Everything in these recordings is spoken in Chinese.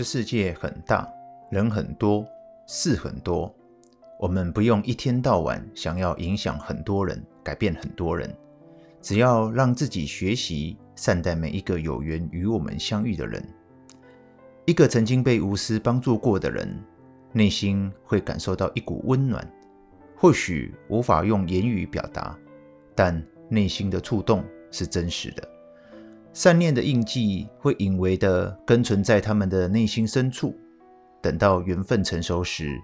这世界很大，人很多，事很多。我们不用一天到晚想要影响很多人，改变很多人，只要让自己学习善待每一个有缘与我们相遇的人。一个曾经被无私帮助过的人，内心会感受到一股温暖，或许无法用言语表达，但内心的触动是真实的。善念的印记会隐微地根存在他们的内心深处，等到缘分成熟时，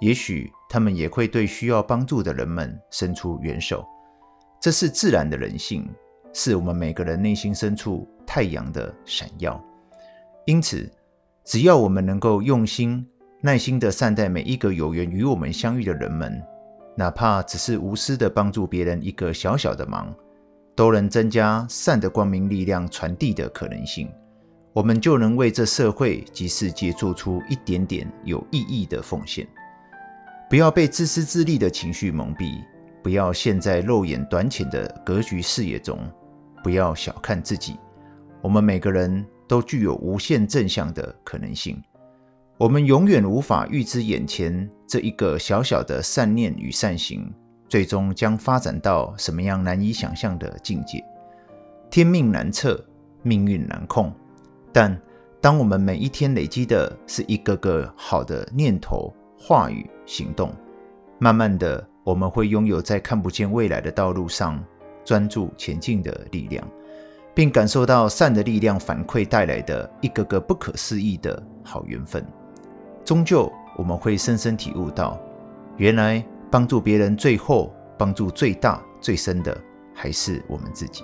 也许他们也会对需要帮助的人们伸出援手。这是自然的人性，是我们每个人内心深处太阳的闪耀。因此，只要我们能够用心、耐心地善待每一个有缘与我们相遇的人们，哪怕只是无私地帮助别人一个小小的忙。都能增加善的光明力量传递的可能性，我们就能为这社会及世界做出一点点有意义的奉献。不要被自私自利的情绪蒙蔽，不要陷在肉眼短浅的格局视野中，不要小看自己。我们每个人都具有无限正向的可能性，我们永远无法预知眼前这一个小小的善念与善行。最终将发展到什么样难以想象的境界？天命难测，命运难控。但当我们每一天累积的是一个个好的念头、话语、行动，慢慢的，我们会拥有在看不见未来的道路上专注前进的力量，并感受到善的力量反馈带来的一个个不可思议的好缘分。终究，我们会深深体悟到，原来。帮助别人，最后帮助最大最深的还是我们自己。